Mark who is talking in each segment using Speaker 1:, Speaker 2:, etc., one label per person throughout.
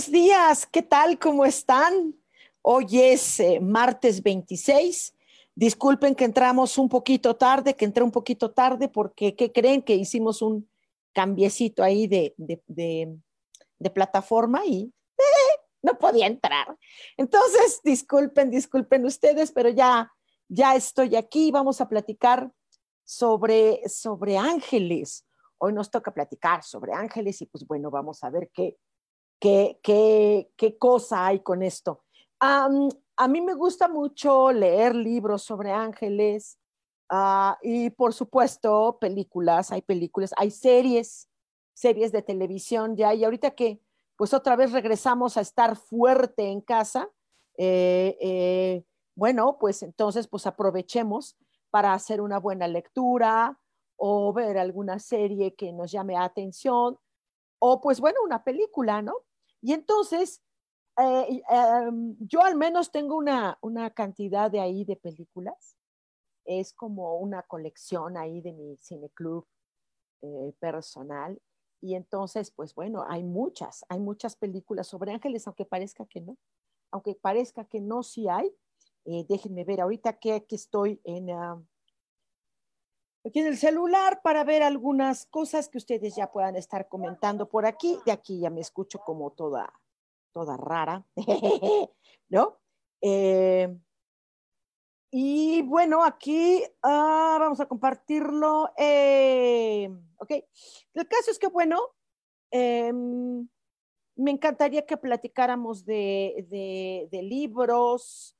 Speaker 1: Buenos días, ¿qué tal? ¿Cómo están? Hoy es eh, martes 26. Disculpen que entramos un poquito tarde, que entré un poquito tarde porque, ¿qué creen? Que hicimos un cambiecito ahí de, de, plataforma y eh, no podía entrar. Entonces, disculpen, disculpen ustedes, pero ya, ya estoy aquí. Vamos a platicar sobre, sobre ángeles. Hoy nos toca platicar sobre ángeles y pues bueno, vamos a ver qué qué, qué, cosa hay con esto. a mí me gusta mucho leer libros sobre ángeles ah, y por supuesto películas, hay películas, hay series, series de televisión ya y ahorita que pues otra vez regresamos a estar fuerte en casa, eh, eh, bueno, pues entonces pues aprovechemos para hacer una buena lectura o ver alguna serie que nos llame la atención o pues bueno, una película, ¿no? Y entonces, eh, em, yo al menos tengo una, una cantidad de ahí de películas. Es como una colección ahí de mi cineclub eh, personal. Y entonces, pues bueno, hay muchas, hay muchas películas sobre ángeles, aunque parezca que no. Aunque parezca que no, sí hay. Eh, déjenme ver ahorita que, que estoy en, ah, aquí en el celular para ver algunas cosas que ustedes ya puedan estar comentando por aquí. De aquí ya me escucho como toda, toda rara, ¿no? Eh, y bueno, aquí ah, vamos a compartirlo. Eh, ok, el caso es que, bueno, em, me encantaría que platicáramos de, de, de libros,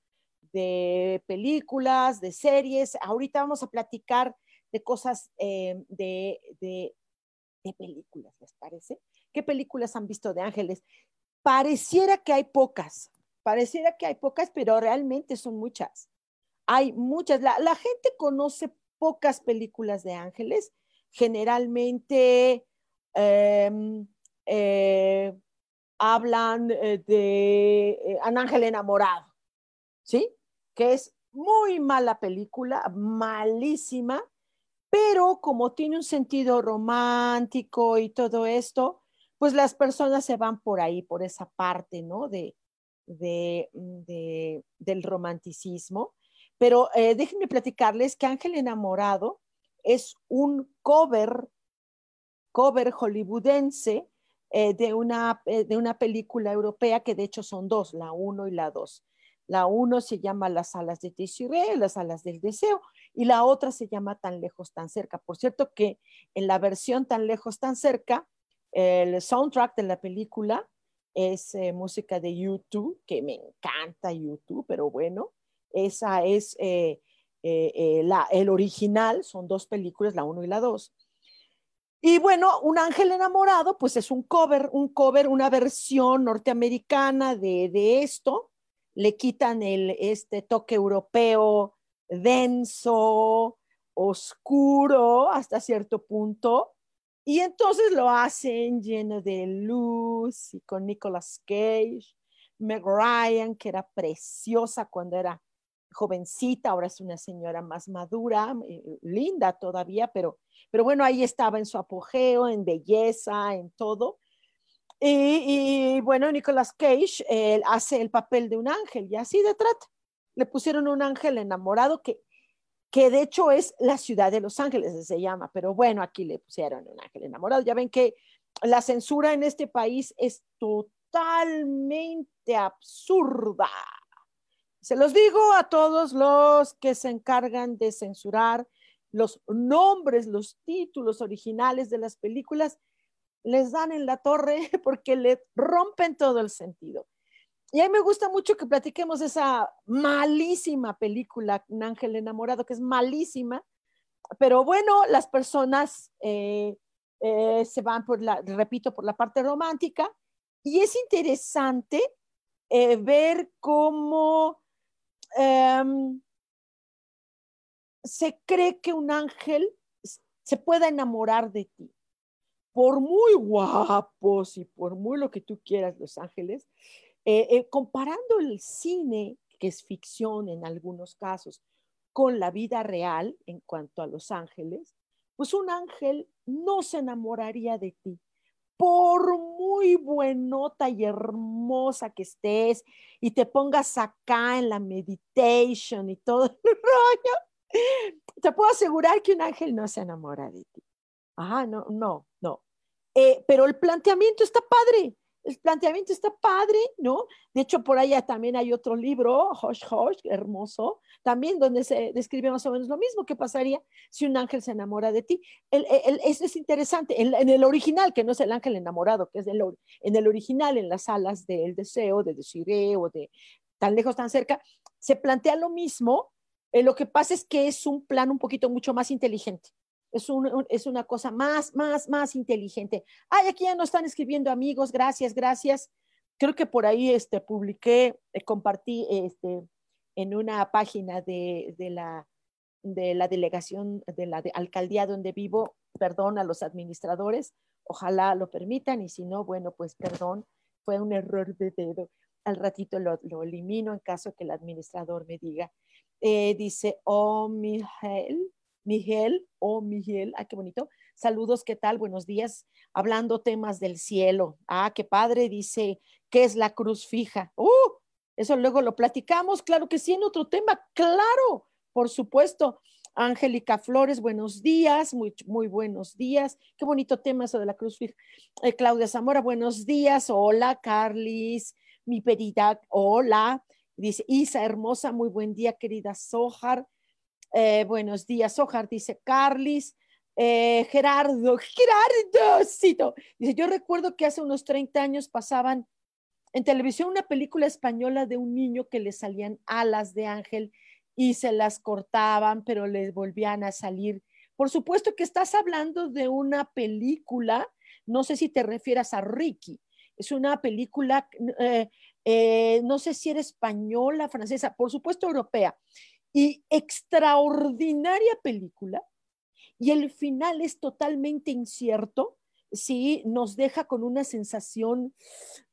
Speaker 1: de películas, de series. Ahorita vamos a platicar de cosas eh, de, de, películas, ¿les parece? ¿Qué películas han visto de ángeles? Pareciera que hay pocas, pareciera que hay pocas, pero realmente son muchas. Hay muchas. La, gente conoce pocas películas de ángeles, generalmente em, eh, hablan eh, de Un ángel enamorado, ¿sí? Que es muy mala película, malísima, pero como tiene un sentido romántico y todo esto, pues las personas se van por ahí, por esa parte, ¿no? De, de, del romanticismo. Pero eh, déjenme platicarles que Ángel Enamorado es un cover, cover hollywoodense eh, de, una, eh, de una película europea que de hecho son dos, la uno y la dos. La uno se llama Las alas de Tessiré, las alas del deseo, y la otra se llama Tan lejos, tan cerca. Por cierto que en la versión Tan lejos, tan cerca, el soundtrack de la película es eh, música de YouTube, que me encanta YouTube, pero bueno, esa es eh, eh, la, el original, son dos películas, la uno y la dos. Y bueno, Un ángel enamorado, pues es un cover, un cover, una versión norteamericana de, de esto, le quitan el, este toque europeo denso, oscuro hasta cierto punto, y entonces lo hacen lleno de luz y con Nicolas Cage, Meg Ryan, que era preciosa cuando era jovencita, ahora es una señora más madura, eh, linda todavía, pero, pero bueno, ahí estaba en su apogeo, en belleza, en todo. Y, bueno, Nicolas Cage hace el papel de un ángel y así de trata. Le pusieron un ángel enamorado que, que de hecho es la ciudad de Los Ángeles, se llama, pero bueno, aquí le pusieron un ángel enamorado. Ya ven que la censura en este país es totalmente absurda. Se los digo a todos los que se encargan de censurar los nombres, los títulos originales de las películas, les dan en la torre porque le rompen todo el sentido. Y a mí me gusta mucho que platiquemos esa malísima película, Un ángel enamorado, que es malísima, pero bueno, las personas eh, eh, se van por la, repito, por la parte romántica, y es interesante eh, ver cómo em, se cree que un ángel se pueda enamorar de ti. Por muy guapos y por muy lo que tú quieras, los ángeles, eh, eh, comparando el cine, que es ficción en algunos casos, con la vida real en cuanto a los ángeles, pues un ángel no se enamoraría de ti. Por muy buenota y hermosa que estés y te pongas acá en la meditation y todo el rollo, te puedo asegurar que un ángel no se enamora de ti. Ah, no, no, no. Eh, pero el planteamiento está padre el planteamiento está padre, ¿no? De hecho, por allá también hay otro libro, Hosh Hosh, hermoso, también donde se describe más o menos lo mismo. ¿Qué pasaría si un ángel se enamora de ti? eso es interesante. En, el original, que no es el ángel enamorado, que es en el original, en las alas del deseo, de Desiree o de tan lejos, tan cerca, se plantea lo mismo. Eh, lo que pasa es que es un plan un poquito mucho más inteligente es, es una cosa más, más, más inteligente. Ay, aquí ya no están escribiendo amigos, gracias, gracias. Creo que por ahí este, publiqué, eh, compartí este, en una página de, de, la, de la delegación de la alcaldía donde vivo, perdón a los administradores, ojalá lo permitan y si no, bueno, pues perdón, fue un error de dedo. Al ratito lo, lo elimino en caso que el administrador me diga. Eh, dice, oh, Miguel, Miguel oh, Miguel, ah, qué bonito. Saludos, ¿qué tal? Buenos días. Hablando temas del cielo. Ah, qué padre, dice, ¿qué es la cruz fija? Uh, eso luego lo platicamos, claro que sí, en otro tema, claro, por supuesto. Angélica Flores, buenos días, muy, muy buenos días. Qué bonito tema eso de la cruz fija. Eh, Claudia Zamora, buenos días. Hola, Carlis, mi peridad, hola. Dice Isa, hermosa, muy buen día, querida Sojar. Eh, buenos días, Ojar, dice Carlis. Eh, Gerardo, Gerardo. Dice, yo recuerdo que hace unos 30 años pasaban en televisión una película española de un niño que le salían alas de ángel y se las cortaban, pero les volvían a salir. Por supuesto que estás hablando de una película, no sé si te refieras a Ricky, es una película, eh, no sé si era española, francesa, por supuesto europea y extraordinaria película. Y el final es totalmente incierto, sí, nos deja con una sensación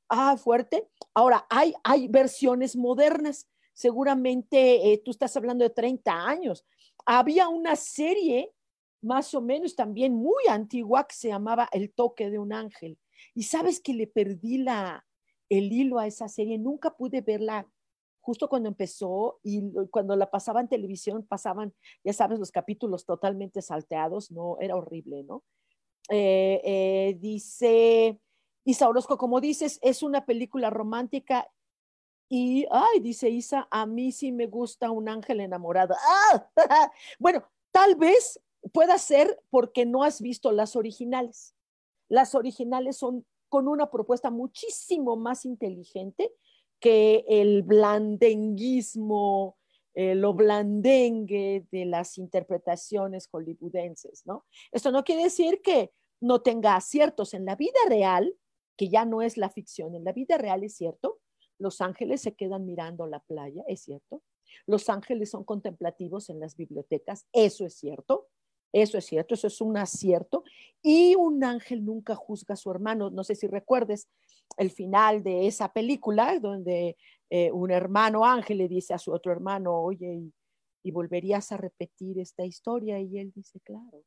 Speaker 1: ah, fuerte. Ahora, hay, hay versiones modernas. Seguramente eh, tú estás hablando de 30 años. Había una serie más o menos también muy antigua que se llamaba El toque de un ángel. Y sabes que le perdí la, el hilo a esa serie, nunca pude verla justo cuando empezó y cuando la pasaba en televisión, pasaban, ya sabes, los capítulos totalmente salteados, ¿no? Era horrible, ¿no? Eh, eh, dice Isa Orozco, como dices, es una película romántica y, ay, dice Isa, a mí sí me gusta un ángel enamorado. ¡Ah! bueno, tal vez pueda ser porque no has visto las originales. Las originales son con una propuesta muchísimo más inteligente que el blandenguismo, eh, lo blandengue de las interpretaciones hollywoodenses, ¿no? Esto no quiere decir que no tenga aciertos en la vida real, que ya no es la ficción, en la vida real es cierto, los ángeles se quedan mirando la playa, es cierto, los ángeles son contemplativos en las bibliotecas, eso es cierto, eso es cierto, eso es un acierto. Y un ángel nunca juzga a su hermano. No sé si recuerdes el final de esa película, donde eh, un hermano ángel le dice a su otro hermano, oye, y, volverías a repetir esta historia. Y él dice, claro.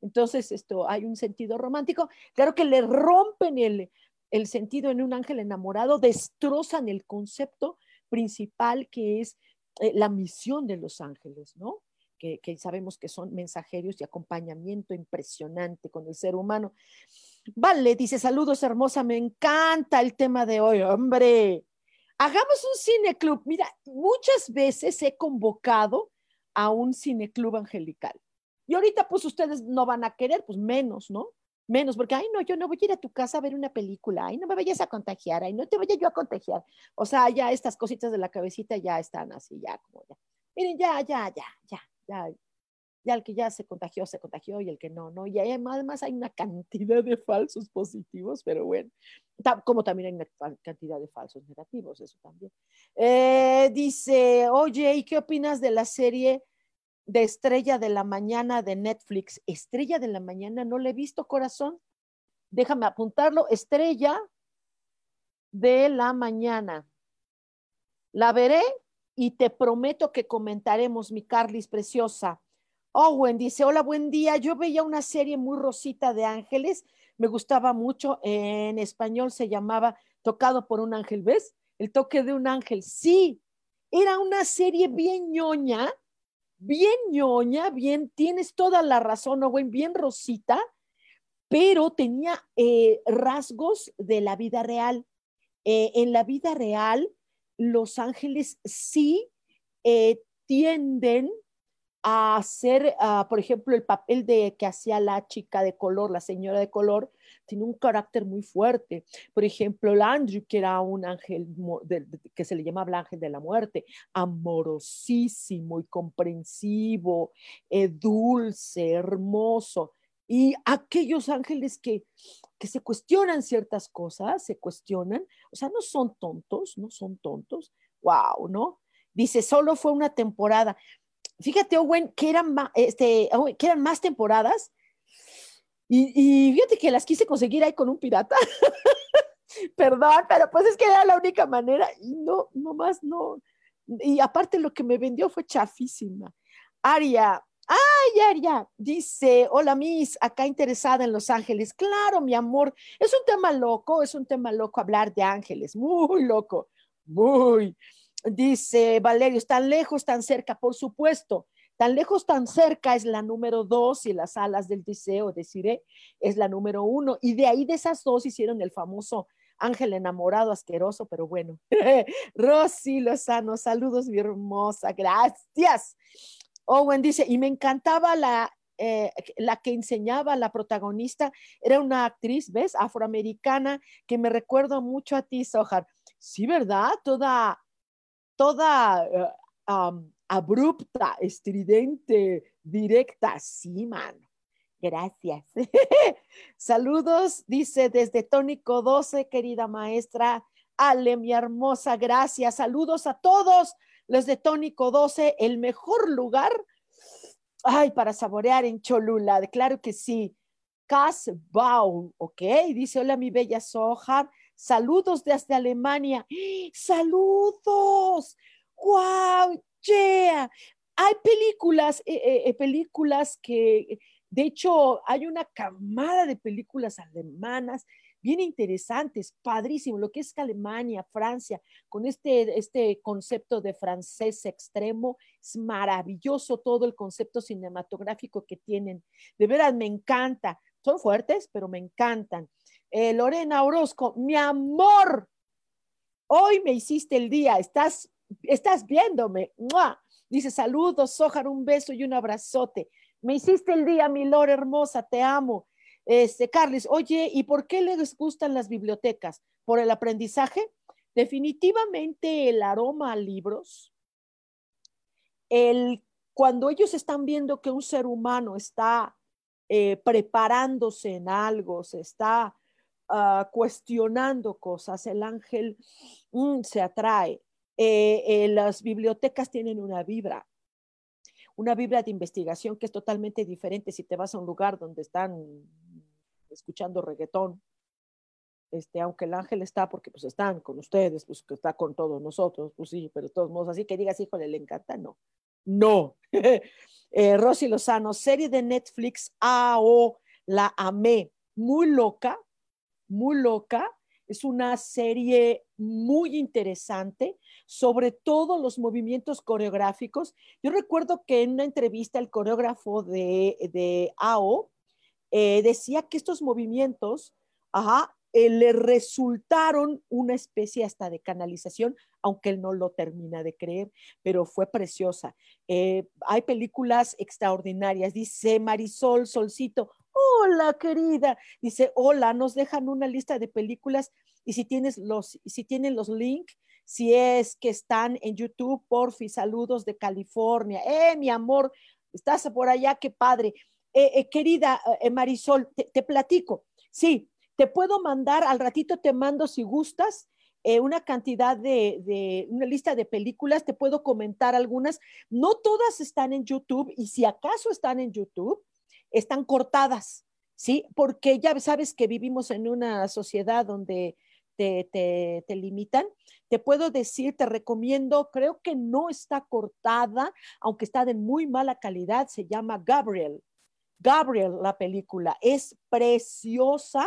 Speaker 1: Entonces, esto hay un sentido romántico. Claro que le rompen el, el sentido en un ángel enamorado, destrozan el concepto principal que es eh, la misión de los ángeles, ¿no? Que, sabemos que son mensajeros y acompañamiento impresionante con el ser humano. Vale, dice saludos hermosa, me encanta el tema de hoy, hombre. Hagamos un cineclub. Mira, muchas veces he convocado a un cineclub angelical. Y ahorita pues ustedes no van a querer, pues menos, ¿no? Menos, porque, ay, no, yo no voy a ir a tu casa a ver una película, ay, no me vayas a contagiar, ay, no te vaya yo a contagiar. O sea, ya estas cositas de la cabecita ya están así, ya como ya. Miren, ya, ya, ya, ya, ya, el que ya se contagió, se contagió y el que no, no. Y además hay una cantidad de falsos positivos, pero bueno, como también hay una cantidad de falsos negativos, eso también. Eh, dice, oye, ¿y qué opinas de la serie de Estrella de la Mañana de Netflix? Estrella de la Mañana, no le he visto, corazón. Déjame apuntarlo, Estrella de la Mañana. La veré y te prometo que comentaremos, mi Carlis preciosa. Owen dice, hola, buen día. Yo veía una serie muy rosita de ángeles, me gustaba mucho, en español se llamaba Tocado por un ángel, ¿ves? El toque de un ángel, sí, era una serie bien ñoña, bien ñoña, bien, tienes toda la razón, Owen, bien rosita, pero tenía eh, rasgos de la vida real. Eh, en la vida real, los ángeles sí eh, tienden a hacer, ah, por ejemplo, el papel de que hacía la chica de color, la señora de color, tiene un carácter muy fuerte. Por ejemplo, Andrew, que era un ángel que se le llamaba el ángel de la muerte, amorosísimo y comprensivo, eh, dulce, hermoso. Y aquellos ángeles que, que se cuestionan ciertas cosas, se cuestionan, o sea, no son tontos, no son tontos. Wow, ¿no? Dice, solo fue una temporada fíjate, Owen, que eran, este, que eran más temporadas. Y, fíjate que las quise conseguir ahí con un pirata. Perdón, pero pues es que era la única manera. Y no, más no. Y aparte lo que me vendió fue chafísima. Aria, ay, Aria, dice, hola Miss, acá interesada en Los Ángeles. Claro, mi amor, es un tema loco, es un tema loco hablar de ángeles, muy loco, muy. Dice Valerio, tan lejos, tan cerca, por supuesto. Tan lejos, tan cerca es la número dos y las alas del deseo, deciré, es la número uno. Y de ahí de esas dos hicieron el famoso ángel enamorado asqueroso, pero bueno. Rosy Lozano, saludos, mi hermosa, gracias. Owen dice, y me encantaba la, eh, la que enseñaba la protagonista, era una actriz, ¿ves? Afroamericana, que me recuerdo mucho a ti, Sohar. Sí, ¿verdad? Toda toda eh, abrupta, estridente, directa. Sí, mano. Gracias. Saludos, dice desde Tónico 12, querida maestra. Ale, mi hermosa, gracias. Saludos a todos los de Tónico 12, el mejor lugar, ay, para saborear en Cholula. Claro que sí. Casbau, ok, dice, hola mi bella Soja, Saludos desde Alemania. Saludos. Wow, yeah. Hay películas, eh, eh, eh, películas que, de hecho, hay una camada de películas alemanas bien interesantes, padrísimo, lo que es Alemania, Francia, con este, este concepto de francés extremo, es maravilloso todo el concepto cinematográfico que tienen. De veras, me encanta. Son fuertes, pero me encantan. Eh, Lorena Orozco, mi amor, hoy me hiciste el día, estás, estás viéndome. Dice, saludos, Sojar, un beso y un abrazote. Me hiciste el día, mi Lore hermosa, te amo. Este, Carles, oye, ¿y por qué les gustan las bibliotecas? ¿Por el aprendizaje? Definitivamente el aroma a libros, el, cuando ellos están viendo que un ser humano está eh, preparándose en algo, se está Ah, cuestionando cosas, el ángel mm, se atrae. Eh, eh, las bibliotecas tienen una vibra, una vibra de investigación que es totalmente diferente si te vas a un lugar donde están escuchando reggaetón, este, aunque el ángel está, porque pues están con ustedes, pues que está con todos nosotros, pues sí, pero de todos modos, así que digas, híjole, le encanta, no. No. eh, Rosy Lozano, serie de Netflix, AO, la amé, muy loca, muy loca. Es una serie muy interesante sobre todos los movimientos coreográficos. Yo recuerdo que en una entrevista el coreógrafo de AO eh, decía que estos movimientos, ajá, eh, le resultaron una especie hasta de canalización, aunque él no lo termina de creer, pero fue preciosa. Eh, hay películas extraordinarias, dice Marisol Solcito, hola querida, dice, hola, nos dejan una lista de películas y si tienes los, si tienen los links, si es que están en YouTube, porfi, saludos de California. Eh, mi amor, estás por allá, qué padre. Querida Marisol, te platico. Sí, te puedo mandar, al ratito te mando si gustas, eh, una cantidad de, una lista de películas, te puedo comentar algunas. No todas están en YouTube y si acaso están en YouTube, están cortadas, ¿sí? Porque ya sabes que vivimos en una sociedad donde te, te, limitan. Te puedo decir, te recomiendo, creo que no está cortada, aunque está de muy mala calidad, se llama Gabriel. Gabriel, la película, es preciosa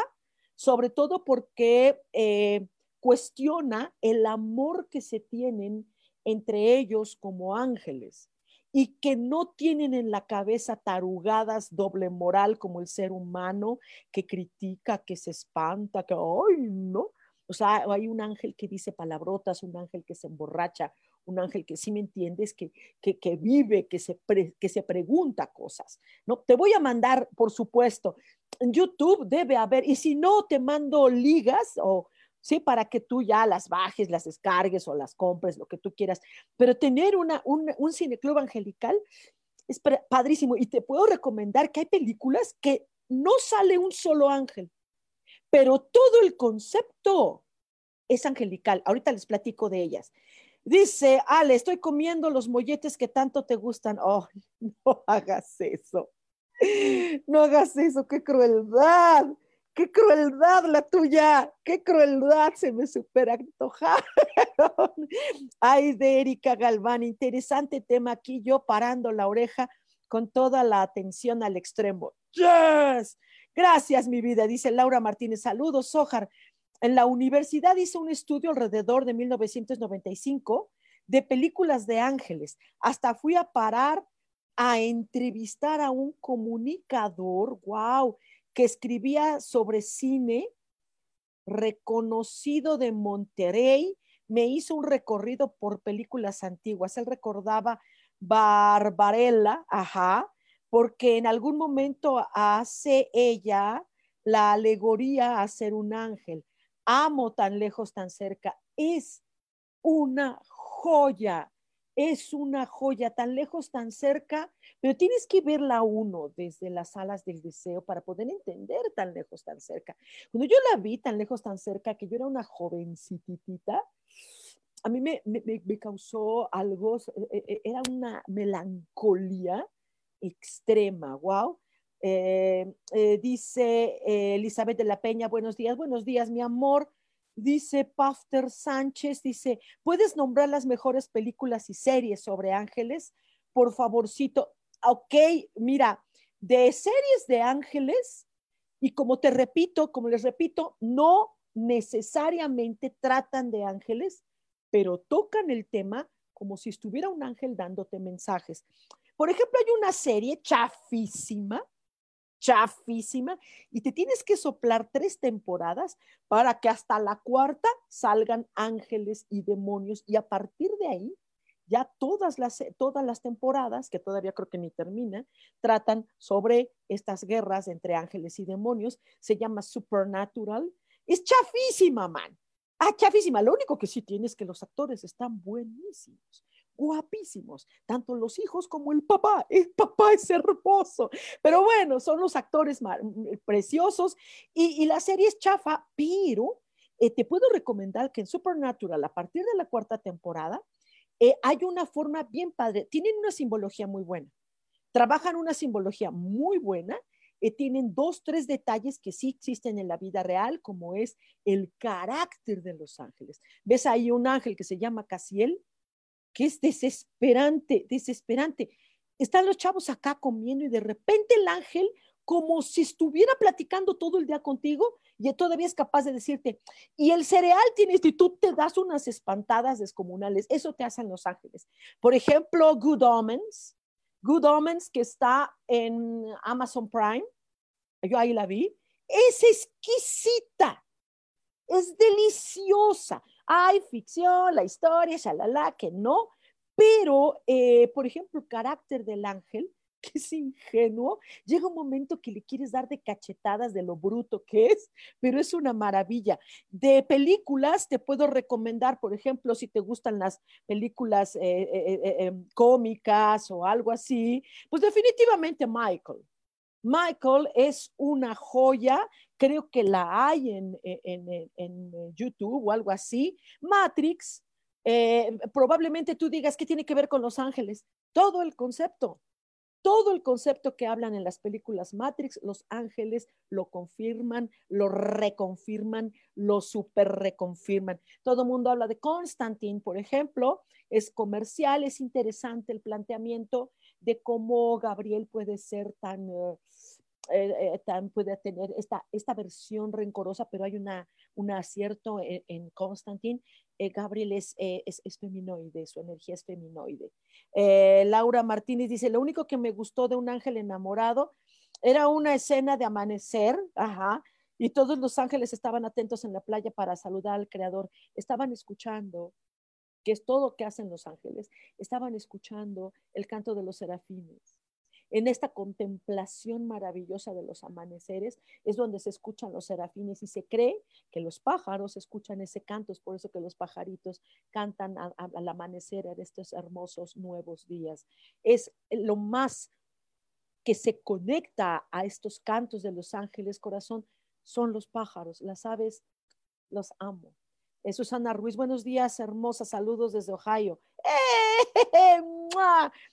Speaker 1: sobre todo porque eh, cuestiona el amor que se tienen entre ellos como ángeles y que no tienen en la cabeza tarugadas doble moral como el ser humano que critica, que se espanta, que, ay, no. O sea, hay un ángel que dice palabrotas, un ángel que se emborracha, un ángel que sí me entiendes, que, que, vive, que se, que se pregunta cosas. ¿no? Te voy a mandar, por supuesto, en YouTube debe haber, y si no, te mando ligas o sí, para que tú ya las bajes, las descargues o las compres, lo que tú quieras. Pero tener una, un, un cineclub angelical es padrísimo y te puedo recomendar que hay películas que no sale un solo ángel, pero todo el concepto es angelical. Ahorita les platico de ellas. Dice, Ale, estoy comiendo los molletes que tanto te gustan. Oh, no hagas eso. No hagas eso, qué crueldad, qué crueldad la tuya, qué crueldad, se me supera antojaron. Ay, de Erika Galván, interesante tema aquí, yo parando la oreja con toda la atención al extremo. Yes, gracias mi vida, dice Laura Martínez, saludos, Sojar. En la universidad hice un estudio alrededor de 1995 de películas de ángeles. Hasta fui a parar a entrevistar a un comunicador, wow, que escribía sobre cine, reconocido de Monterrey, me hizo un recorrido por películas antiguas. Él recordaba Barbarella, ajá, porque en algún momento hace ella la alegoría a ser un ángel. Amo tan lejos, tan cerca. Es una joya es una joya tan lejos, tan cerca, pero tienes que verla uno desde las alas del deseo para poder entender tan lejos, tan cerca. Cuando yo la vi tan lejos, tan cerca, que yo era una jovencitita, a mí me, causó algo, e, e, era una melancolía extrema, wow. Eh, eh, dice eh, Elizabeth de la Peña, buenos días, buenos días, mi amor dice Pafter Sánchez, dice, ¿puedes nombrar las mejores películas y series sobre ángeles? Por favorcito. Ok, mira, de series de ángeles, y como te repito, como les repito, no necesariamente tratan de ángeles, pero tocan el tema como si estuviera un ángel dándote mensajes. Por ejemplo, hay una serie chafísima chafísima y te tienes que soplar tres temporadas para que hasta la cuarta salgan ángeles y demonios y a partir de ahí ya todas las, todas las temporadas, que todavía creo que ni terminan, tratan sobre estas guerras entre ángeles y demonios. Se llama Supernatural. Es chafísima, man. Ah, chafísima. Lo único que sí tiene es que los actores están buenísimos guapísimos, tanto los hijos como el papá. El papá es hermoso, pero bueno, son los actores mm, preciosos y, la serie es chafa, pero eh, te puedo recomendar que en Supernatural, a partir de la cuarta temporada, eh, hay una forma bien padre, tienen una simbología muy buena, trabajan una simbología muy buena. Eh, tienen dos, tres detalles que sí existen en la vida real, como es el carácter de los ángeles. ¿Ves ahí un ángel que se llama Casiel? Que es desesperante, desesperante. Están los chavos acá comiendo y de repente el ángel, como si estuviera platicando todo el día contigo, y todavía es capaz de decirte, y el cereal tienes, y tú te das unas espantadas descomunales. Eso te hacen los ángeles. Por ejemplo, Good Omens. Good Omens, que está en Amazon Prime. yo ahí la vi, es exquisita, es deliciosa. Hay ficción, la historia, shalala, que no, pero, eh, por ejemplo, el carácter del ángel, que es ingenuo, llega un momento que le quieres dar de cachetadas de lo bruto que es, pero es una maravilla. De películas te puedo recomendar, por ejemplo, si te gustan las películas eh, eh, cómicas o algo así, pues definitivamente Michael. Michael es una joya, creo que la hay en, en YouTube o algo así. Matrix, eh, probablemente tú digas, ¿qué tiene que ver con los ángeles? Todo el concepto, todo el concepto que hablan en las películas Matrix, los ángeles lo confirman, lo reconfirman, lo super reconfirman. Todo el mundo habla de Constantine, por ejemplo, es comercial, es interesante el planteamiento de cómo Gabriel puede ser tan... Eh, eh, tan puede tener esta, esta versión rencorosa, pero hay una, un acierto en, en Constantine. Eh, Gabriel es, eh, es, es, feminoide, su energía es feminoide. Eh, Laura Martínez dice, lo único que me gustó de un ángel enamorado era una escena de amanecer, ajá, y todos los ángeles estaban atentos en la playa para saludar al Creador, estaban escuchando, que es todo lo que hacen los ángeles, estaban escuchando el canto de los serafines en esta contemplación maravillosa de los amaneceres, es donde se escuchan los serafines y se cree que los pájaros escuchan ese canto, es por eso que los pajaritos cantan al amanecer de estos hermosos nuevos días. Es lo más que se conecta a estos cantos de los ángeles, corazón, son los pájaros, las aves, los amo. Eh, Susana Ruiz, buenos días, hermosa, saludos desde Ohio. ¡Eh!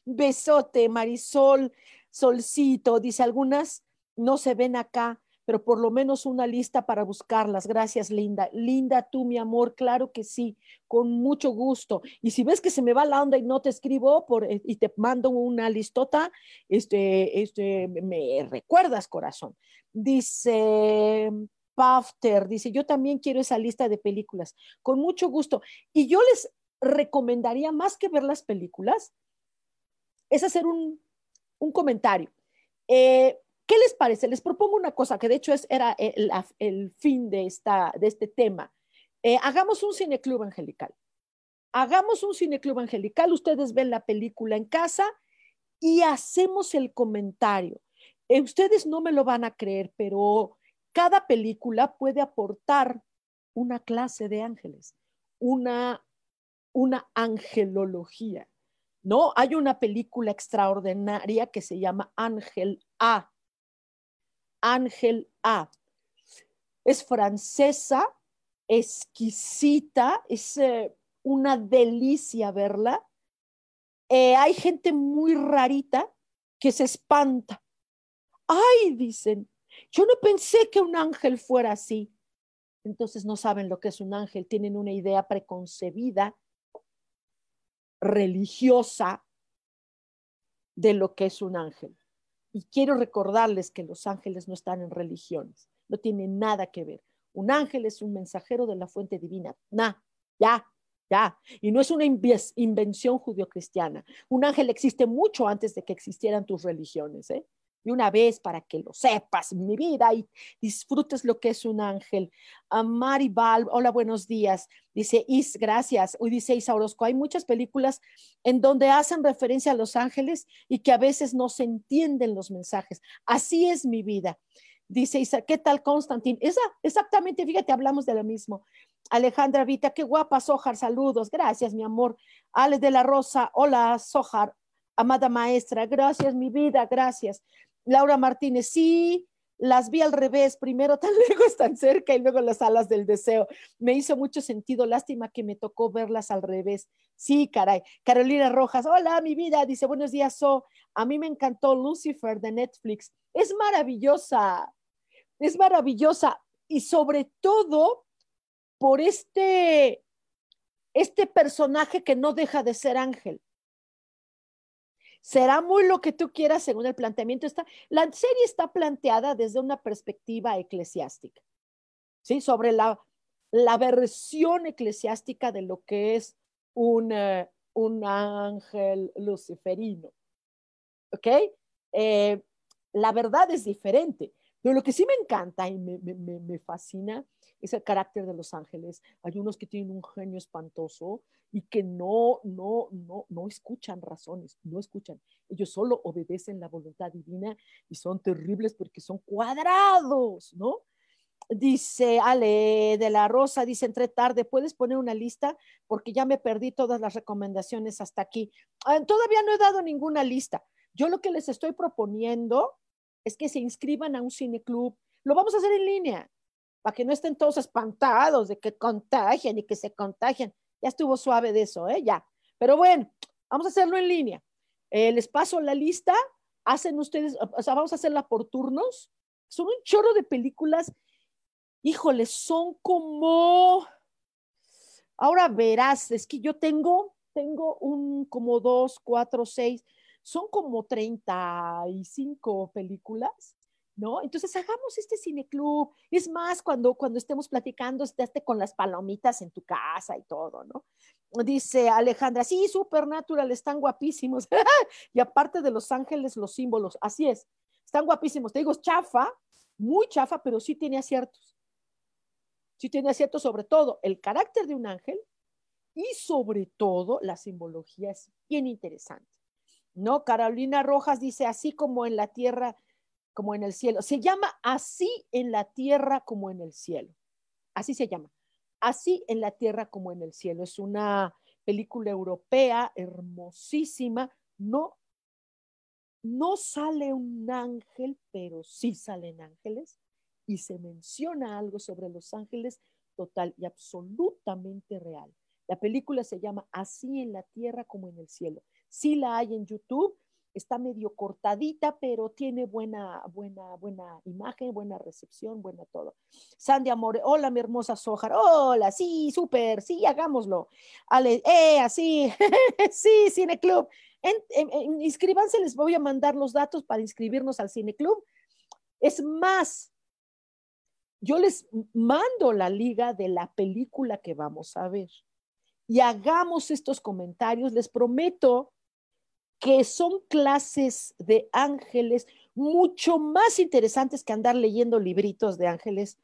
Speaker 1: Besote, Marisol, Solcito, dice algunas no se ven acá, pero por lo menos una lista para buscarlas. Gracias, Linda. Linda, tú, mi amor, claro que sí, con mucho gusto. Y si ves que se me va la onda y no te escribo por, eh, y te mando una listota, este, este, me recuerdas, corazón. Dice, Pafter dice, yo también quiero esa lista de películas, con mucho gusto. Y yo les recomendaría, más que ver las películas, es hacer un, comentario. Eh, ¿Qué les parece? Les propongo una cosa, que de hecho es, era el, fin de, esta, de este tema. Eh, hagamos un cineclub angelical. Hagamos un cineclub angelical, ustedes ven la película en casa y hacemos el comentario. Eh, ustedes no me lo van a creer, pero cada película puede aportar una clase de ángeles, una, una angelología. ¿No? Hay una película extraordinaria que se llama Ángel A. Ángel A. Es francesa, exquisita, es eh, una delicia verla. Eh, hay gente muy rarita que se espanta. Ay, dicen, yo no pensé que un ángel fuera así. Entonces no saben lo que es un ángel, tienen una idea preconcebida, religiosa de lo que es un ángel. Y quiero recordarles que los ángeles no están en religiones, no tienen nada que ver. Un ángel es un mensajero de la fuente divina. Nah, ya, ya. Y no es una invención judio-cristiana. Un ángel existe mucho antes de que existieran tus religiones. ¿eh? Y una vez para que lo sepas, mi vida, y disfrutes lo que es un ángel. A Maribal, hola, buenos días. Dice Is, gracias. Hoy dice Isa Orozco, hay muchas películas en donde hacen referencia a los ángeles y que a veces no se entienden los mensajes. Así es mi vida. Dice Isa, ¿qué tal Constantín? Esa, exactamente, fíjate, hablamos de lo mismo. Alejandra Vita, qué guapa, Sojar, saludos. Gracias, mi amor. Ale de la Rosa, hola, Sojar, amada maestra, gracias, mi vida, gracias. Laura Martínez, sí, las vi al revés, primero tan lejos, tan cerca y luego las alas del deseo. Me hizo mucho sentido, lástima que me tocó verlas al revés. Sí, caray. Carolina Rojas, hola, mi vida, dice, buenos días. A mí me encantó Lucifer de Netflix. Es maravillosa, es maravillosa y sobre todo por este, este personaje que no deja de ser ángel será muy lo que tú quieras según el planteamiento. Está, la serie está planteada desde una perspectiva eclesiástica, ¿sí? Sobre la, la versión eclesiástica de lo que es un, eh, un ángel luciferino. ¿Ok? Eh, la verdad es diferente, Pero lo que sí me encanta y me, me, me, fascina es el carácter de los ángeles. Hay unos que tienen un genio espantoso y que no, no, no, no escuchan razones, no escuchan. Ellos solo obedecen la voluntad divina y son terribles porque son cuadrados, ¿no? Dice Ale de la Rosa, dice, entre tarde, ¿puedes poner una lista? Porque ya me perdí todas las recomendaciones hasta aquí. Ah, todavía no he dado ninguna lista. Yo lo que les estoy proponiendo es que se inscriban a un cineclub. Lo vamos a hacer en línea, para que no estén todos espantados de que contagian y que se contagian. Ya estuvo suave de eso, ¿eh? Ya. Pero bueno, vamos a hacerlo en línea. Eh, les paso la lista, hacen ustedes, o sea, vamos a hacerla por turnos. Son un chorro de películas. Híjole, son como... Ahora verás, es que yo tengo, tengo un como dos, cuatro, seis, son como 35 películas, ¿no? Entonces hagamos este cineclub. Es más, cuando, cuando estemos platicando, esté con las palomitas en tu casa y todo, ¿no? Dice Alejandra, sí, Supernatural, están guapísimos. y aparte de Los Ángeles, los símbolos, así es, están guapísimos. Te digo, chafa, muy chafa, pero sí tiene aciertos. Sí tiene aciertos sobre todo el carácter de un ángel y sobre todo la simbología es bien interesante. ¿no? Carolina Rojas dice, así como en la tierra, como en el cielo. Se llama así en la tierra como en el cielo. Así se llama. Así en la tierra como en el cielo. Es una película europea hermosísima. No, no sale un ángel, pero sí salen ángeles. Y se menciona algo sobre los ángeles total y absolutamente real. La película se llama Así en la tierra como en el cielo. Sí la hay en YouTube, está medio cortadita, pero tiene buena, buena, buena imagen, buena recepción, buena todo. Sandy Amore, hola mi hermosa Sojar, hola, sí, súper, sí, hagámoslo. Ale, eh, así, sí, Cine Club. inscríbanse, les voy a mandar los datos para inscribirnos al Cine Club. Es más, yo les mando la liga de la película que vamos a ver y hagamos estos comentarios. Les prometo que son clases de ángeles mucho más interesantes que andar leyendo libritos de ángeles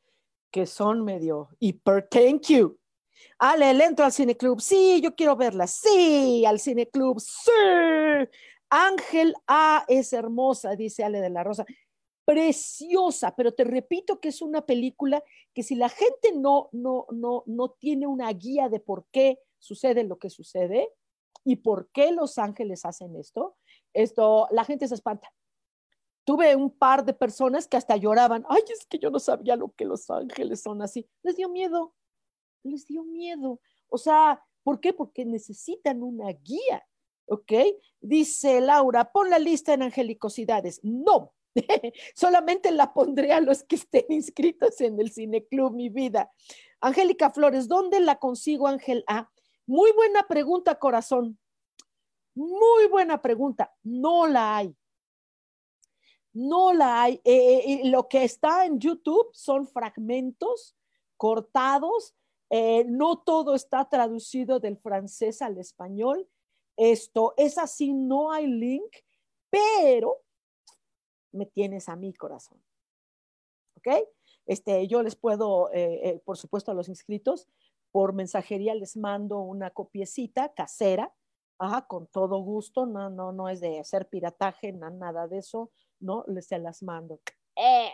Speaker 1: que son medio hiper thank you. Ale, le entro al cineclub. Sí, yo quiero verla. Sí, al cineclub. Sí. Ángel A es hermosa, dice Ale de la Rosa. Preciosa, pero te repito que es una película que si la gente no, no, no, no tiene una guía de por qué sucede lo que sucede, ¿Y por qué los ángeles hacen esto? Esto, la gente se espanta. Tuve un par de personas que hasta lloraban. Ay, es que yo no sabía lo que los ángeles son así. Les dio miedo. Les dio miedo. O sea, ¿por qué? Porque necesitan una guía. ¿Ok? Dice Laura, pon la lista en angelicosidades. No, solamente la pondré a los que estén inscritos en el Cine Club, mi vida. Angélica Flores, ¿dónde la consigo, Ángel A? Muy buena pregunta, corazón. Muy buena pregunta. No la hay. No la hay. Eh, eh, lo que está en YouTube son fragmentos cortados. Eh, no todo está traducido del francés al español. Esto es así, no hay link, pero me tienes a mi corazón. ¿Ok? Este, yo les puedo, por supuesto, a los inscritos, por mensajería les mando una copiecita casera, ajá, con todo gusto, no, no, no es de hacer pirataje, nada de eso, no, les se las mando. Eh.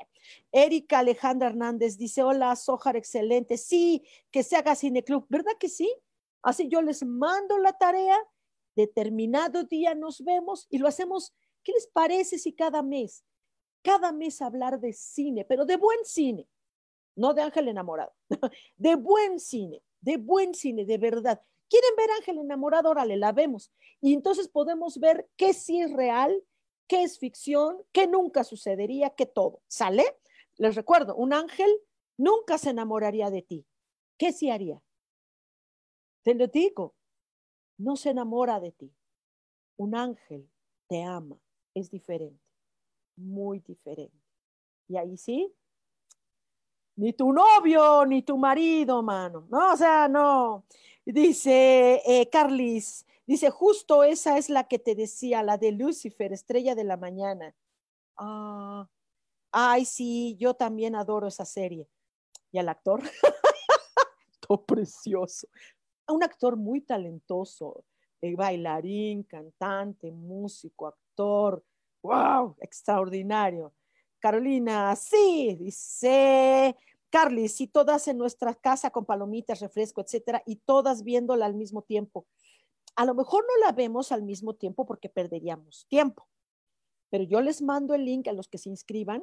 Speaker 1: Erika Alejandra Hernández dice, hola, Sojar, excelente, sí, que se haga cineclub, ¿verdad que sí? Así yo les mando la tarea, determinado día nos vemos y lo hacemos, ¿qué les parece si cada mes, cada mes hablar de cine, pero de buen cine? No de Ángel enamorado, de buen cine, de buen cine, de verdad. ¿Quieren ver Ángel enamorado? Órale, la vemos. Y entonces podemos ver qué sí es real, qué es ficción, qué nunca sucedería, qué todo. ¿Sale? Les recuerdo, un ángel nunca se enamoraría de ti. ¿Qué sí haría? Te lo digo, no se enamora de ti. Un ángel te ama, es diferente, muy diferente. Y ahí sí, ni tu novio, ni tu marido, mano. No, o sea, no. Dice eh, Carlis, dice, justo esa es la que te decía, la de Lucifer, estrella de la mañana. Ah, Ay, sí, yo también adoro esa serie. Y al actor, todo precioso. Un actor muy talentoso, eh, bailarín, cantante, músico, actor. ¡Wow! Extraordinario. Carolina, sí, dice Carly, sí, todas en nuestra casa con palomitas, refresco, etcétera, y todas viéndola al mismo tiempo. A lo mejor no la vemos al mismo tiempo porque perderíamos tiempo, pero yo les mando el link a los que se inscriban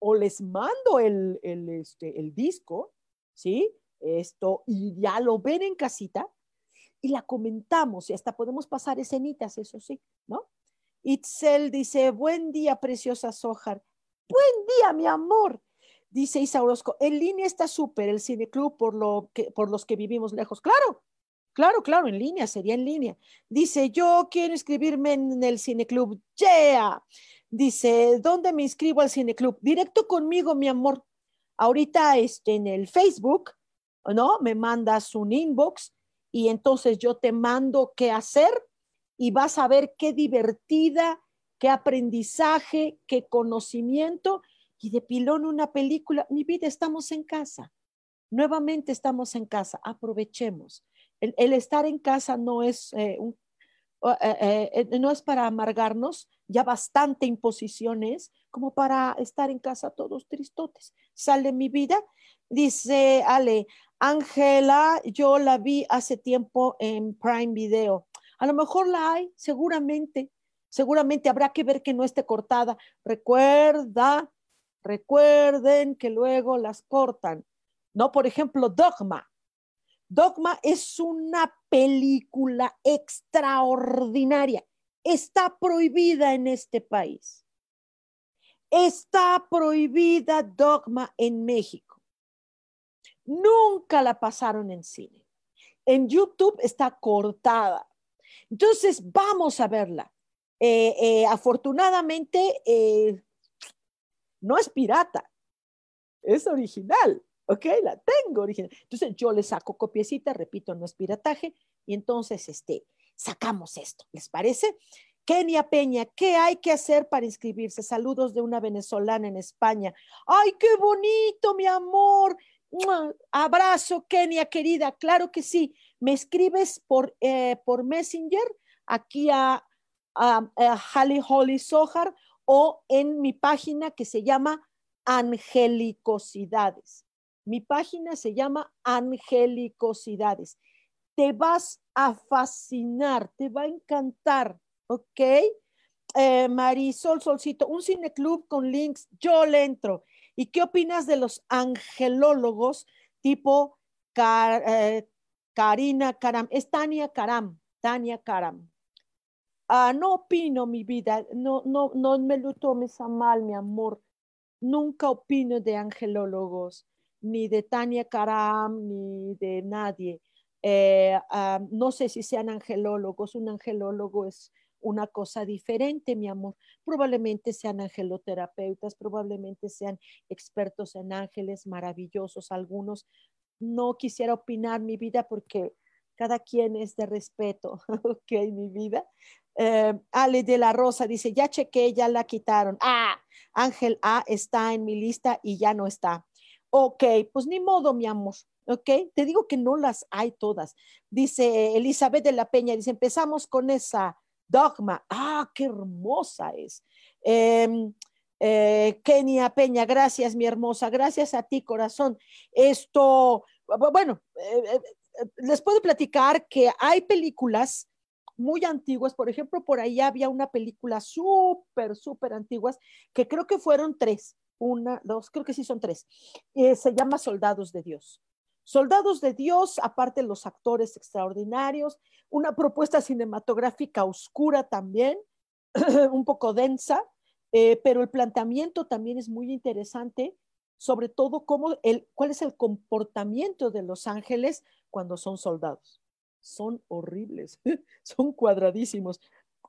Speaker 1: o les mando el, el, este, el disco, ¿sí? Esto, y ya lo ven en casita y la comentamos y hasta podemos pasar escenitas, eso sí, ¿no? Itzel dice, buen día, preciosa Sojar. Buen día, mi amor. Dice Isa Orozco, en línea está súper el cineclub por, lo que, por los que vivimos lejos. Claro, claro, claro, en línea, sería en línea. Dice, yo quiero inscribirme en el cineclub. Yeah. Dice, ¿dónde me inscribo al cineclub? Directo conmigo, mi amor. Ahorita este, en el Facebook, ¿no? Me mandas un inbox y entonces yo te mando qué hacer y vas a ver qué divertida, qué aprendizaje, qué conocimiento y de pilón una película. Mi vida, estamos en casa. Nuevamente estamos en casa. Aprovechemos. El, estar en casa no es eh, un eh, eh, no es para amargarnos, ya bastante imposiciones como para estar en casa todos tristotes. Sale mi vida, dice Ale, Ángela, yo la vi hace tiempo en Prime Video. A lo mejor la hay, seguramente, seguramente habrá que ver que no esté cortada. Recuerda, recuerden que luego las cortan. No, por ejemplo, Dogma. Dogma es una película extraordinaria. Está prohibida en este país. Está prohibida Dogma en México. Nunca la pasaron en cine. En YouTube está cortada. Entonces, vamos a verla. Eh, eh, afortunadamente, eh, no es pirata, es original. ¿ok? La tengo original. Entonces yo le saco copiecita, repito, no es pirataje, y entonces este, sacamos esto, ¿les parece? Kenia Peña, ¿qué hay que hacer para inscribirse? Saludos de una venezolana en España. ¡Ay, qué bonito, mi amor! Abrazo, Kenia, querida. Claro que sí. Me escribes por, por Messenger aquí a, a, a Holly Sohar o en mi página que se llama Angelicosidades. Mi página se llama Angelicosidades. Te vas a fascinar, te va a encantar, ¿ok? Eh, Marisol Solcito, un cineclub con links, yo le entro. ¿Y qué opinas de los angelólogos tipo eh, Karina Karam? Es Tania Karam, Tania Karam. Ah, no opino, mi vida, no, no, no me lo tomes a mal, mi amor. Nunca opino de angelólogos ni de Tania Karam, ni de nadie. Eh, ah, no sé si sean angelólogos, un angelólogo es una cosa diferente, mi amor. Probablemente sean angeloterapeutas, probablemente sean expertos en ángeles maravillosos, algunos. No quisiera opinar mi vida porque cada quien es de respeto, ok, mi vida. Eh, Ale de la Rosa dice, ya chequé, ya la quitaron. Ah, Ángel A está en mi lista y ya no está. Ok, pues ni modo, mi amor. Ok, te digo que no las hay todas. Dice Elizabeth de la Peña, dice, empezamos con esa dogma. Ah, qué hermosa es. Em, eh, Kenia Peña, gracias, mi hermosa. Gracias a ti, corazón. Esto, bueno, eh, eh, les puedo platicar que hay películas muy antiguas. Por ejemplo, por ahí había una película súper, súper antiguas que creo que fueron tres una, dos, creo que sí son tres. Eh, se llama Soldados de Dios. Soldados de Dios, aparte los actores extraordinarios, una propuesta cinematográfica oscura también, un poco densa, eh, pero el planteamiento también es muy interesante, sobre todo cómo el, cuál es el comportamiento de los ángeles cuando son soldados. Son horribles, son cuadradísimos.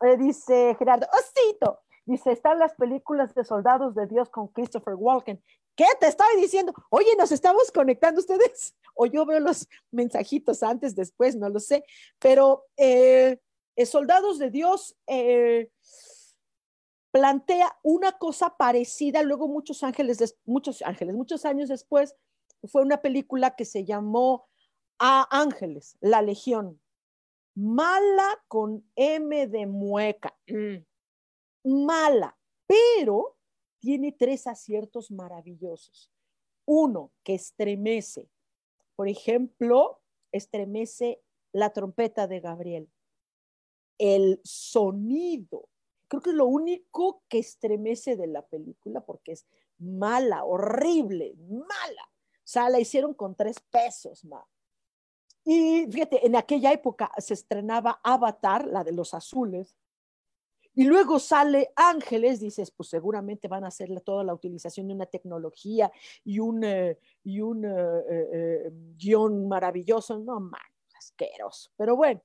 Speaker 1: Eh, dice Gerardo, osito, Dice, están las películas de Soldados de Dios con Christopher Walken. ¿Qué te estoy diciendo? Oye, ¿nos estamos conectando ustedes? O yo veo los mensajitos antes, después, no lo sé. Pero eh, eh, Soldados de Dios, plantea una cosa parecida, luego muchos ángeles, muchos ángeles, muchos años después, fue una película que se llamó A Ángeles, La Legión. Mala con M de mueca. Mm. Mala, pero tiene tres aciertos maravillosos. Uno, que estremece. Por ejemplo, estremece la trompeta de Gabriel. El sonido. Creo que es lo único que estremece de la película porque es mala, horrible, mala. O sea, la hicieron con tres pesos, ma. Y fíjate, en aquella época se estrenaba Avatar, la de los azules, y luego sale Ángeles, dices, pues seguramente van a hacer toda la utilización de una tecnología y un, eh, y un eh, eh, guion maravilloso. No, man, asqueroso. Pero bueno,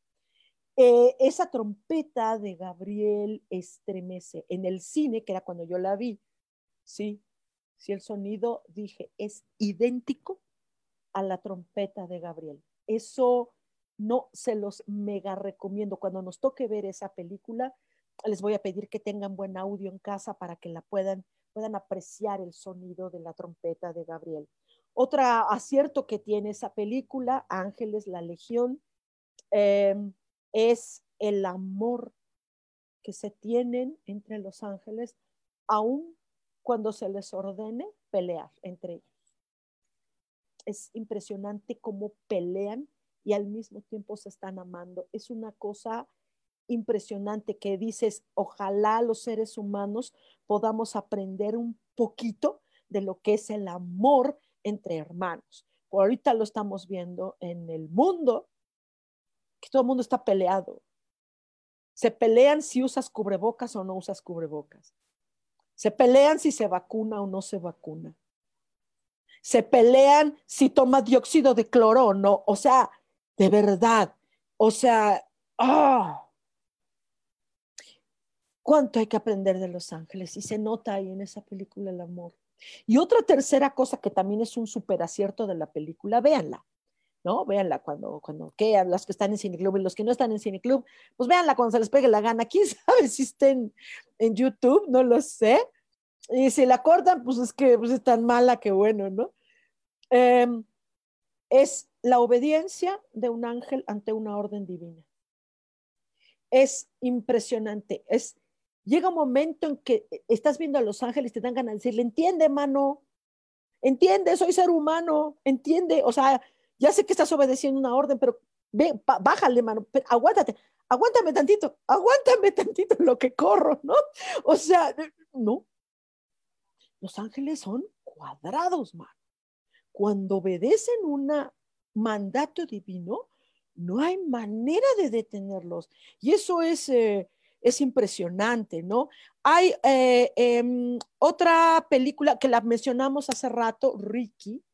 Speaker 1: esa trompeta de Gabriel estremece. En el cine, que era cuando yo la vi, sí, sí, el sonido, dije, es idéntico a la trompeta de Gabriel. Eso no se los mega recomiendo. Cuando nos toque ver esa película, les voy a pedir que tengan buen audio en casa para que la puedan, puedan apreciar el sonido de la trompeta de Gabriel. Otro acierto que tiene esa película, Ángeles, la Legión, em, es el amor que se tienen entre los ángeles, aun cuando se les ordene pelear entre ellos. Es impresionante cómo pelean y al mismo tiempo se están amando. Es una cosa impresionante que dices, ojalá los seres humanos podamos aprender un poquito de lo que es el amor entre hermanos. Ahorita lo estamos viendo en el mundo, que todo el mundo está peleado. Se pelean si usas cubrebocas o no usas cubrebocas. Se pelean si se vacuna o no se vacuna. Se pelean si toma dióxido de cloro o no. O sea, de verdad. O sea, ¡ah! cuánto hay que aprender de los ángeles y se nota ahí en esa película el amor. Y otra tercera cosa que también es un super acierto de la película, véanla, ¿no? Véanla cuando, cuando quedan, las que están en Cineclub y los que no están en Cineclub, pues véanla cuando se les pegue la gana. ¿Quién sabe si estén en YouTube? No lo sé. Y si la cortan, pues es que pues es tan mala que bueno, ¿no? Em, es la obediencia de un ángel ante una orden divina. Es impresionante, es llega un momento en que estás viendo a los ángeles, te dan ganas de decirle, entiende, mano, entiende, soy ser humano, entiende, o sea, ya sé que estás obedeciendo una orden, pero ve, bájale, mano, aguántate, aguántame tantito, aguántame tantito lo que corro, ¿no? O sea, no. Los ángeles son cuadrados, mano. Cuando obedecen un mandato divino, no hay manera de detenerlos. Y eso es... Eh, es impresionante, ¿no? Hay eh, em, otra película que la mencionamos hace rato, Ricky.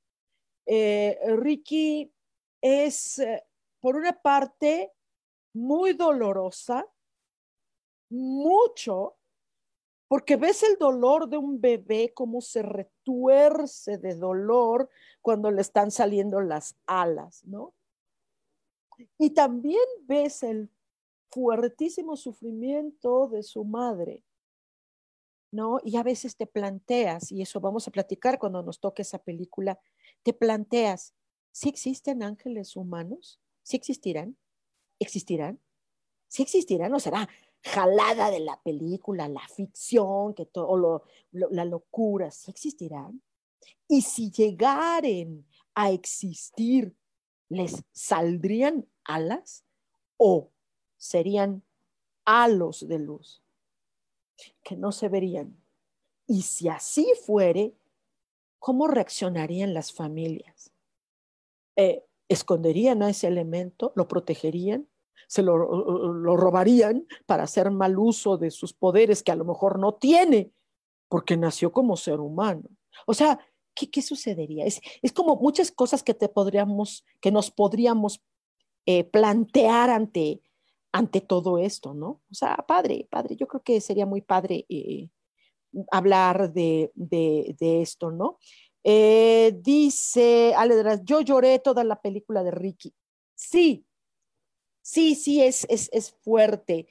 Speaker 1: Eh, Ricky es, por una parte, muy dolorosa, mucho, porque ves el dolor de un bebé, cómo se retuerce de dolor cuando le están saliendo las alas, ¿no? Y también ves el fuertísimo sufrimiento de su madre, ¿no? Y a veces te planteas, y eso vamos a platicar cuando nos toque esa película, te planteas, ¿si existen ángeles humanos? ¿Si existirán? ¿Existirán? ¿Si existirán o será jalada de la película, la ficción, que todo la locura, ¿si existirán? Y si llegaren a existir, ¿les saldrían alas o serían halos de luz que no se verían. Y si así fuere, ¿cómo reaccionarían las familias? Eh, ¿Esconderían a ese elemento? ¿Lo protegerían? ¿Se lo, lo, robarían para hacer mal uso de sus poderes que a lo mejor no tiene porque nació como ser humano? O sea, ¿qué, qué sucedería? Es, es, como muchas cosas que, te podríamos, que nos podríamos eh, plantear ante, ante todo esto, ¿no? O sea, padre, padre, yo creo que sería muy padre eh, hablar de, esto, ¿no? Eh, dice Ale yo lloré toda la película de Ricky. Sí, sí, sí, es, es, es fuerte.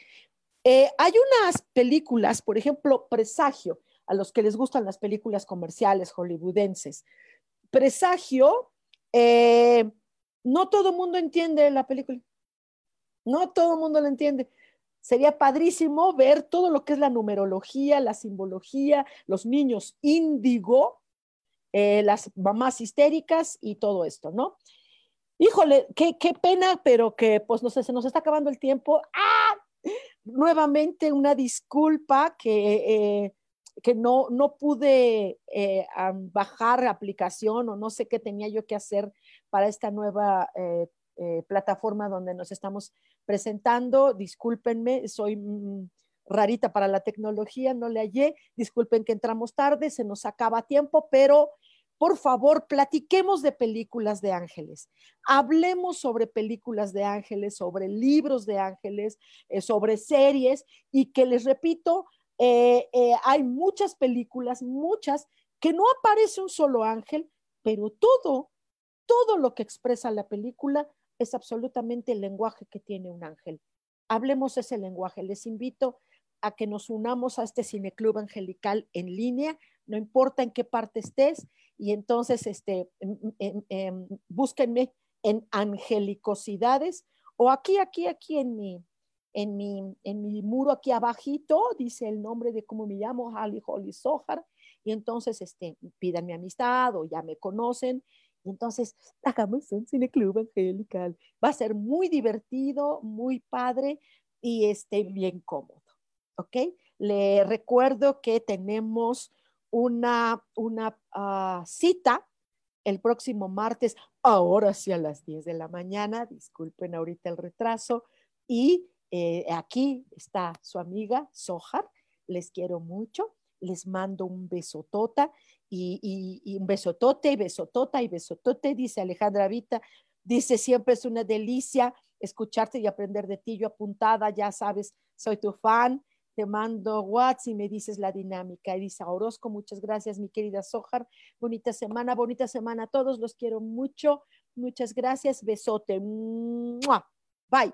Speaker 1: Eh, hay unas películas, por ejemplo, Presagio, a los que les gustan las películas comerciales hollywoodenses. Presagio, eh, no todo el mundo entiende la película. No todo el mundo la entiende. Sería padrísimo ver todo lo que es la numerología, la simbología, los niños índigo, eh, las mamás histéricas y todo esto, ¿no? Híjole, qué, pena, pero que pues no sé, se nos está acabando el tiempo. ¡Ah! Nuevamente una disculpa que, eh, que no, no pude eh, bajar aplicación o no sé qué tenía yo que hacer para esta nueva plataforma donde nos estamos presentando. Discúlpenme, soy mm, rarita para la tecnología, no le hallé. Disculpen que entramos tarde, se nos acaba tiempo, pero por favor, platiquemos de películas de ángeles. Hablemos sobre películas de ángeles, sobre libros de ángeles, eh, sobre series y que les repito, eh, eh, hay muchas películas, muchas, que no aparece un solo ángel, pero todo, todo lo que expresa la película es absolutamente el lenguaje que tiene un ángel. Hablemos ese lenguaje. Les invito a que nos unamos a este cineclub angelical en línea, no importa en qué parte estés, y entonces este, búsquenme en angelicosidades o aquí, aquí, aquí en mi, en mi, en mi muro aquí abajito dice el nombre de cómo me llamo, Hali Holly Sohar, y entonces este, mi amistad o ya me conocen entonces, hagamos un cineclub angelical. Va a ser muy divertido, muy padre y este, bien cómodo. ¿Ok? Le recuerdo que tenemos una, una ah, cita el próximo martes, ahora sí a las 10 de la mañana. Disculpen ahorita el retraso. Y eh, aquí está su amiga Sohar. Les quiero mucho. Les mando un besotota y, un besotote y besotota y besotote, dice Alejandra Vita, dice siempre es una delicia escucharte y aprender de ti, yo apuntada, ya sabes, soy tu fan, te mando WhatsApp y me dices la dinámica. Elisa Orozco, muchas gracias, mi querida Sojar. Bonita semana, bonita semana a todos, los quiero mucho. Muchas gracias, besote. Bye.